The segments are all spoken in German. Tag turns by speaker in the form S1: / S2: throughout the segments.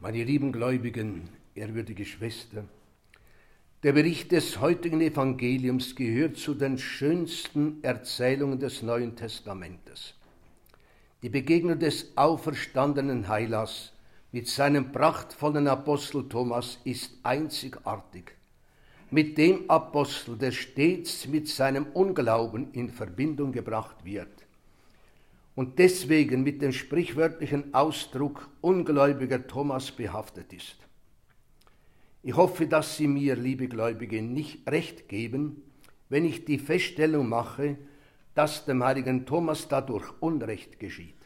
S1: Meine lieben Gläubigen, ehrwürdige Schwester, der Bericht des heutigen Evangeliums gehört zu den schönsten Erzählungen des Neuen Testamentes. Die Begegnung des auferstandenen Heilers mit seinem prachtvollen Apostel Thomas ist einzigartig. Mit dem Apostel, der stets mit seinem Unglauben in Verbindung gebracht wird und deswegen mit dem sprichwörtlichen Ausdruck ungläubiger Thomas behaftet ist. Ich hoffe, dass Sie mir, liebe Gläubige, nicht recht geben, wenn ich die Feststellung mache, dass dem heiligen Thomas dadurch Unrecht geschieht.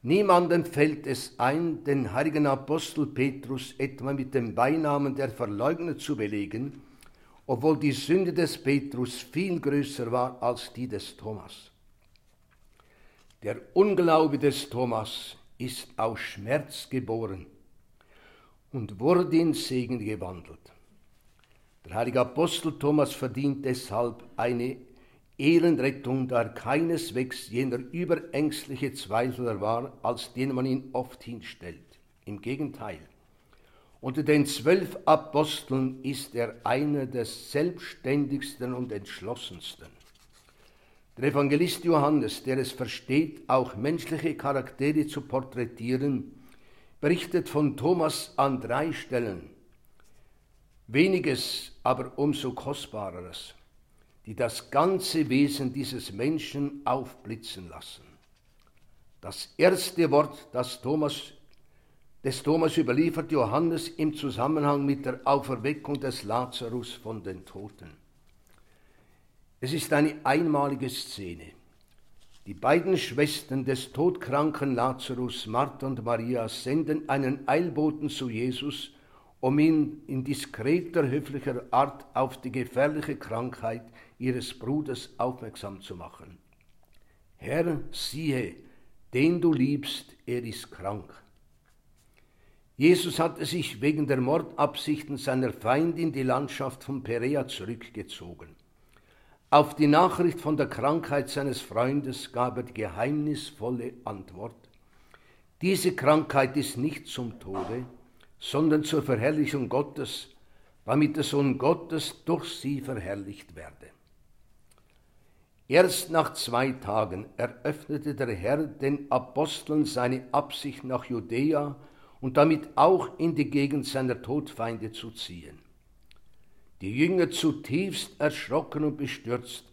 S1: Niemandem fällt es ein, den heiligen Apostel Petrus etwa mit dem Beinamen der Verleugner zu belegen, obwohl die Sünde des Petrus viel größer war als die des Thomas. Der Unglaube des Thomas ist aus Schmerz geboren und wurde in Segen gewandelt. Der heilige Apostel Thomas verdient deshalb eine Ehrenrettung, da er keineswegs jener überängstliche Zweifler war, als den man ihn oft hinstellt. Im Gegenteil. Unter den zwölf Aposteln ist er einer der selbstständigsten und entschlossensten. Der Evangelist Johannes, der es versteht, auch menschliche Charaktere zu porträtieren, berichtet von Thomas an drei Stellen. Weniges, aber umso kostbareres, die das ganze Wesen dieses Menschen aufblitzen lassen. Das erste Wort, das Thomas, des Thomas überliefert Johannes im Zusammenhang mit der Auferweckung des Lazarus von den Toten. Es ist eine einmalige Szene. Die beiden Schwestern des todkranken Lazarus, Martha und Maria, senden einen Eilboten zu Jesus, um ihn in diskreter, höflicher Art auf die gefährliche Krankheit ihres Bruders aufmerksam zu machen. Herr, siehe, den du liebst, er ist krank. Jesus hatte sich wegen der Mordabsichten seiner Feindin die Landschaft von Perea zurückgezogen. Auf die Nachricht von der Krankheit seines Freundes gab er die geheimnisvolle Antwort. Diese Krankheit ist nicht zum Tode, sondern zur Verherrlichung Gottes, damit der Sohn Gottes durch sie verherrlicht werde. Erst nach zwei Tagen eröffnete der Herr den Aposteln seine Absicht nach Judäa und damit auch in die Gegend seiner Todfeinde zu ziehen. Die Jünger zutiefst erschrocken und bestürzt,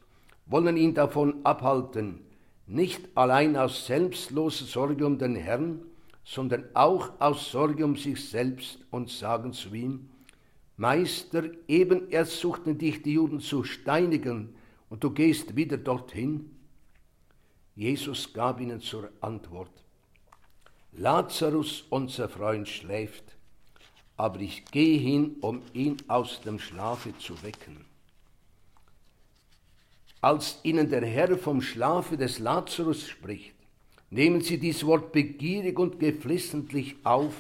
S1: wollen ihn davon abhalten, nicht allein aus selbstloser Sorge um den Herrn, sondern auch aus Sorge um sich selbst und sagen zu ihm, Meister, eben erst suchten dich die Juden zu steinigen und du gehst wieder dorthin. Jesus gab ihnen zur Antwort, Lazarus, unser Freund, schläft, aber ich gehe hin, um ihn aus dem Schlafe zu wecken. Als ihnen der Herr vom Schlafe des Lazarus spricht, nehmen sie dies Wort begierig und geflissentlich auf,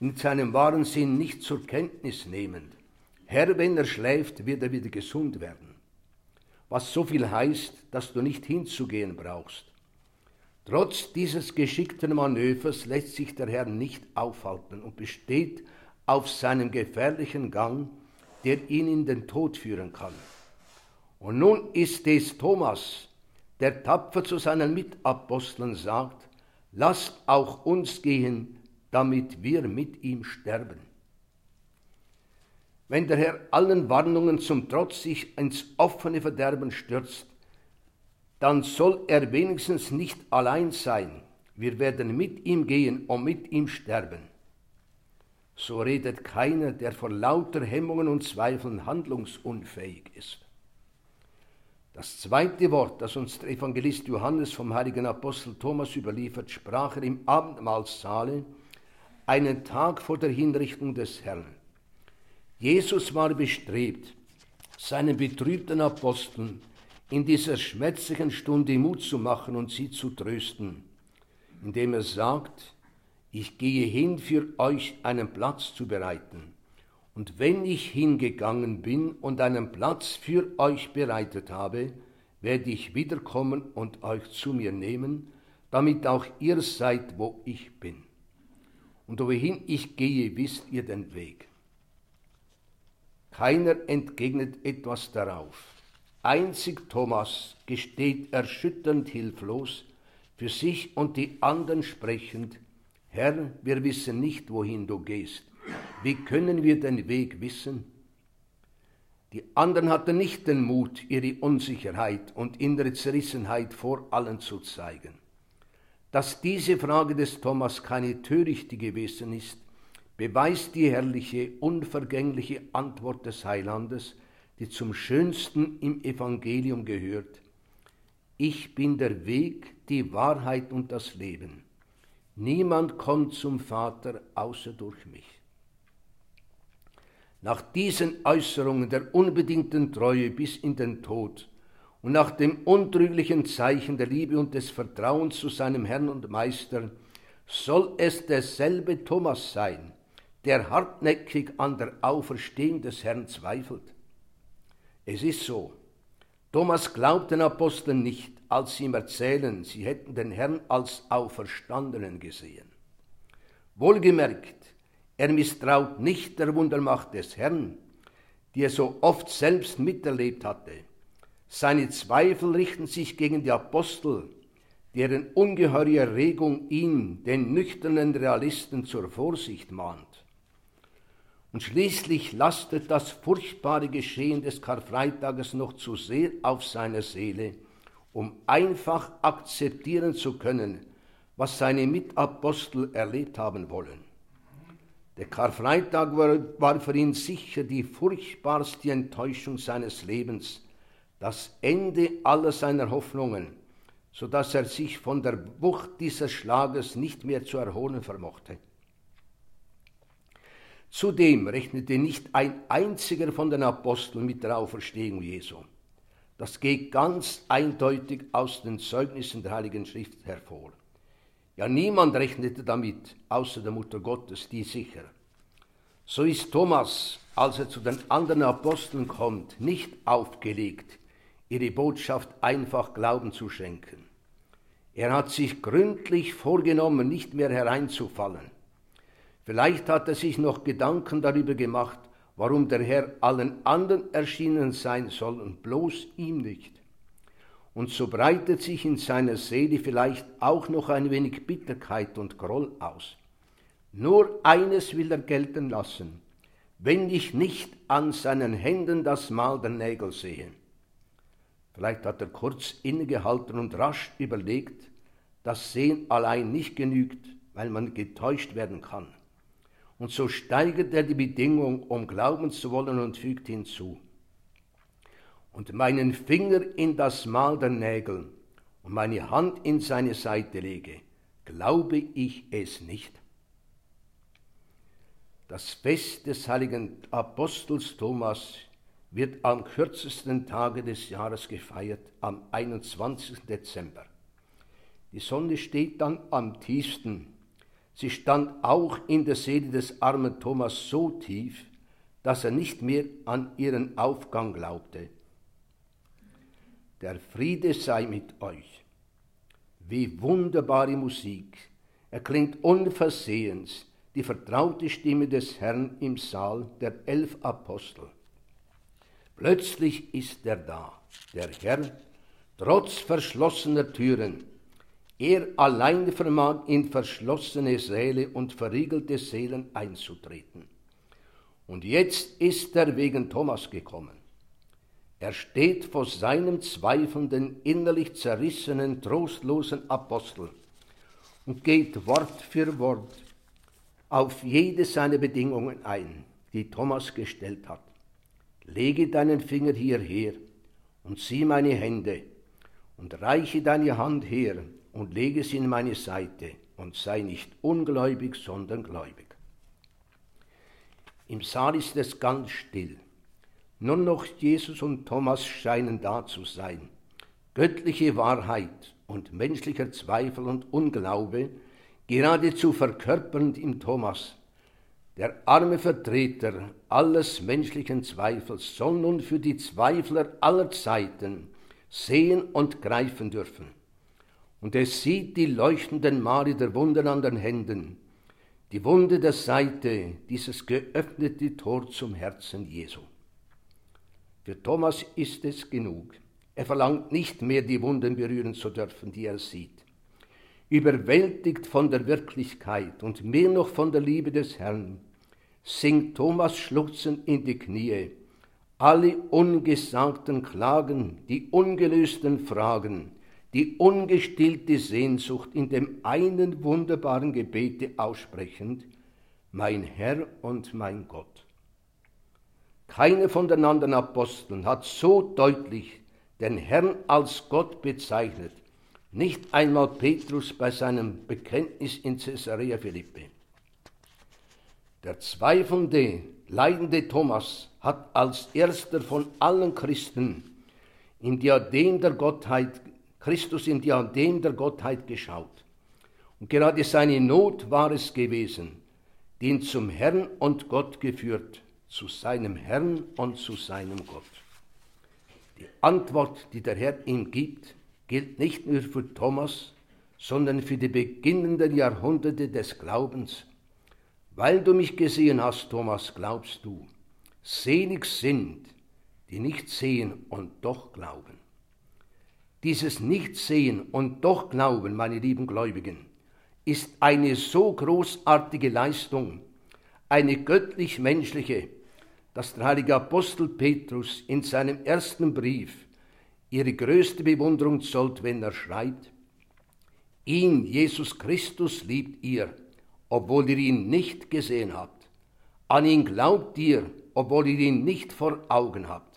S1: in seinem wahren Sinn nicht zur Kenntnis nehmend. Herr, wenn er schläft, wird er wieder gesund werden. Was so viel heißt, dass du nicht hinzugehen brauchst. Trotz dieses geschickten Manövers lässt sich der Herr nicht aufhalten und besteht auf seinem gefährlichen Gang, der ihn in den Tod führen kann. Und nun ist es Thomas, der tapfer zu seinen Mitaposteln sagt, lasst auch uns gehen, damit wir mit ihm sterben. Wenn der Herr allen Warnungen zum Trotz sich ins offene Verderben stürzt, dann soll er wenigstens nicht allein sein. Wir werden mit ihm gehen und mit ihm sterben so redet keiner, der vor lauter Hemmungen und Zweifeln handlungsunfähig ist. Das zweite Wort, das uns der Evangelist Johannes vom heiligen Apostel Thomas überliefert, sprach er im Abendmahlsaale, einen Tag vor der Hinrichtung des Herrn. Jesus war bestrebt, seinen betrübten Aposteln in dieser schmerzlichen Stunde Mut zu machen und sie zu trösten, indem er sagt, ich gehe hin, für euch einen Platz zu bereiten. Und wenn ich hingegangen bin und einen Platz für euch bereitet habe, werde ich wiederkommen und euch zu mir nehmen, damit auch ihr seid, wo ich bin. und wohin ich gehe, wisst ihr den Weg. Keiner entgegnet etwas darauf. Einzig Thomas gesteht erschütternd hilflos, für sich und die anderen sprechend, Herr, wir wissen nicht, wohin du gehst. Wie können wir den Weg wissen? Die anderen hatten nicht den Mut, ihre Unsicherheit und innere Zerrissenheit vor allen zu zeigen. Dass diese Frage des Thomas keine törichte gewesen ist, beweist die herrliche, unvergängliche Antwort des Heilandes, die zum Schönsten im Evangelium gehört. Ich bin der Weg, die Wahrheit und das Leben. Niemand kommt zum Vater außer durch mich. Nach diesen Äußerungen der unbedingten Treue bis in den Tod und nach dem untrüglichen Zeichen der Liebe und des Vertrauens zu seinem Herrn und Meister soll es derselbe Thomas sein, der hartnäckig an der Auferstehung des Herrn zweifelt. Es ist so. Thomas glaubt den Aposteln nicht, als sie ihm erzählen, sie hätten den Herrn als Auferstandenen gesehen. Wohlgemerkt, er misstraut nicht der Wundermacht des Herrn, die er so oft selbst miterlebt hatte. Seine Zweifel richten sich gegen die Apostel, deren ungeheure Erregung ihn, den nüchternen Realisten, zur Vorsicht mahnt. Und schließlich lastet das furchtbare Geschehen des Karfreitages noch zu sehr auf seiner Seele, um einfach akzeptieren zu können, was seine Mitapostel erlebt haben wollen. Der Karfreitag war, für ihn sicher die furchtbarste Enttäuschung seines Lebens, das Ende aller seiner Hoffnungen, so dass er sich von der Wucht dieses Schlages nicht mehr zu erholen vermochte. Zudem rechnete nicht ein einziger von den Aposteln mit der Auferstehung Jesu. Das geht ganz eindeutig aus den Zeugnissen der Heiligen Schrift hervor. Ja, niemand rechnete damit, außer der Mutter Gottes, die sicher. So ist Thomas, als er zu den anderen Aposteln kommt, nicht aufgelegt, ihre Botschaft einfach Glauben zu schenken. Er hat sich gründlich vorgenommen, nicht mehr hereinzufallen. Vielleicht hat er sich noch Gedanken darüber gemacht, warum der Herr allen anderen erschienen sein soll und bloß ihm nicht. Und so breitet sich in seiner Seele vielleicht auch noch ein wenig Bitterkeit und Groll aus. Nur eines will er gelten lassen, wenn ich nicht an seinen Händen das Mal der Nägel sehe. Vielleicht hat er kurz innegehalten und rasch überlegt, dass Sehen allein nicht genügt, weil man getäuscht werden kann. Und so steigert er die Bedingung, um glauben zu wollen und fügt hinzu. Und meinen Finger in das Mal der Nägel und meine Hand in seine Seite lege, glaube ich es nicht. Das Fest des heiligen Apostels Thomas wird am kürzesten Tage des Jahres gefeiert, am 21. Dezember. Die Sonne steht dann am tiefsten Sie stand auch in der Seele des armen Thomas so tief, dass er nicht mehr an ihren Aufgang glaubte. Der Friede sei mit euch. Wie wunderbare Musik. Er klingt unversehens, die vertraute Stimme des Herrn im Saal der elf Apostel. Plötzlich ist er da, der Herr, trotz verschlossener Türen, er allein vermag in verschlossene Säle und verriegelte Seelen einzutreten. Und jetzt ist er wegen Thomas gekommen. Er steht vor seinem zweifelnden, innerlich zerrissenen, trostlosen Apostel und geht Wort für Wort auf jede seiner Bedingungen ein, die Thomas gestellt hat. Lege deinen Finger hierher und sieh meine Hände und reiche deine Hand her und lege sie in meine Seite und sei nicht ungläubig, sondern gläubig. Im Saal ist es ganz still. Nur noch Jesus und Thomas scheinen da zu sein. Göttliche Wahrheit und menschlicher Zweifel und Unglaube geradezu verkörpernd im Thomas. Der arme Vertreter alles menschlichen Zweifels soll nun für die Zweifler aller Zeiten sehen und greifen dürfen und es sieht die leuchtenden Male der Wunder an den Händen, die Wunde der Seite, dieses geöffnete Tor zum Herzen Jesu. Für Thomas ist es genug. Er verlangt nicht mehr, die Wunden berühren zu dürfen, die er sieht. Überwältigt von der Wirklichkeit und mehr noch von der Liebe des Herrn, sinkt Thomas schluchzend in die Knie. Alle ungesagten Klagen, die ungelösten Fragen, die ungestillte Sehnsucht in dem einen wunderbaren Gebete aussprechend, mein Herr und mein Gott. Keine von den anderen Aposteln hat so deutlich den Herrn als Gott bezeichnet, nicht einmal Petrus bei seinem Bekenntnis in Caesarea Philippi. Der zweifelnde, leidende Thomas hat als erster von allen Christen im Diadem der Gottheit Christus im Diadem der Gottheit geschaut. Und gerade seine Not war es gewesen, die ihn zum Herrn und Gott geführt, zu seinem Herrn und zu seinem Gott. Die Antwort, die der Herr ihm gibt, gilt nicht nur für Thomas, sondern für die beginnenden Jahrhunderte des Glaubens. Weil du mich gesehen hast, Thomas, glaubst du. Selig sind, die nicht sehen und doch glauben. Dieses Nichtsehen und doch Glauben, meine lieben Gläubigen, ist eine so großartige Leistung, eine göttlich-menschliche, dass der heilige Apostel Petrus in seinem ersten Brief ihre größte Bewunderung zollt, wenn er schreibt, ihn, Jesus Christus, liebt ihr, obwohl ihr ihn nicht gesehen habt. An ihn glaubt ihr, obwohl ihr ihn nicht vor Augen habt.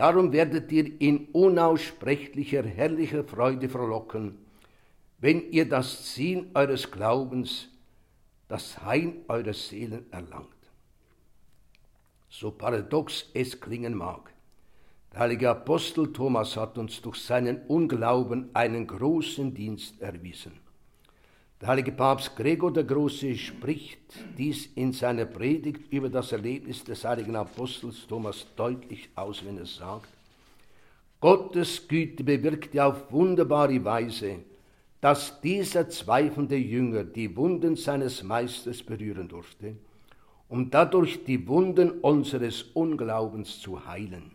S1: Darum werdet ihr in unaussprechlicher, herrlicher Freude frohlocken, wenn ihr das Ziel eures Glaubens, das Heil eurer Seelen erlangt. So paradox es klingen mag, der heilige Apostel Thomas hat uns durch seinen Unglauben einen großen Dienst erwiesen. Der heilige Papst Gregor der Große spricht dies in seiner Predigt über das Erlebnis des heiligen Apostels Thomas deutlich aus, wenn er sagt, Gottes Güte bewirkte auf wunderbare Weise, dass dieser zweifelnde Jünger die Wunden seines Meisters berühren durfte, um dadurch die Wunden unseres Unglaubens zu heilen.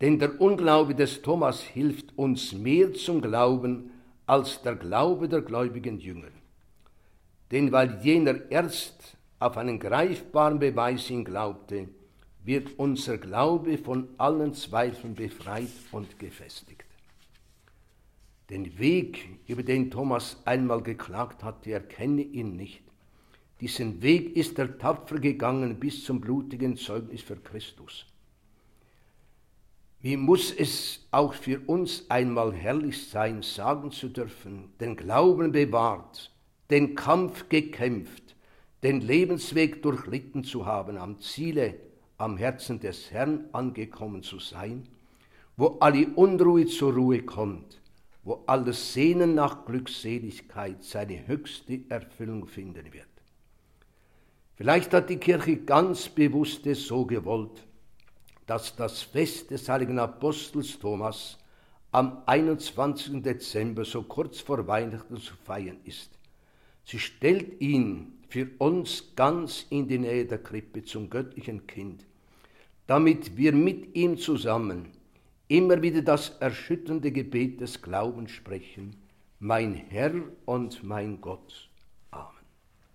S1: Denn der Unglaube des Thomas hilft uns mehr zum Glauben, als der Glaube der gläubigen Jünger. Denn weil jener erst auf einen greifbaren Beweis ihn glaubte, wird unser Glaube von allen Zweifeln befreit und gefestigt. Den Weg, über den Thomas einmal geklagt hatte, erkenne ihn nicht. Diesen Weg ist er tapfer gegangen bis zum blutigen Zeugnis für Christus. Wie muss es auch für uns einmal herrlich sein, sagen zu dürfen, den Glauben bewahrt, den Kampf gekämpft, den Lebensweg durchlitten zu haben, am Ziele, am Herzen des Herrn angekommen zu sein, wo alle Unruhe zur Ruhe kommt, wo alles Sehnen nach Glückseligkeit seine höchste Erfüllung finden wird. Vielleicht hat die Kirche ganz bewusst es so gewollt, dass das Fest des heiligen Apostels Thomas am 21. Dezember, so kurz vor Weihnachten, zu feiern ist. Sie stellt ihn für uns ganz in die Nähe der Krippe zum göttlichen Kind, damit wir mit ihm zusammen immer wieder das erschütternde Gebet des Glaubens sprechen, mein Herr und mein Gott.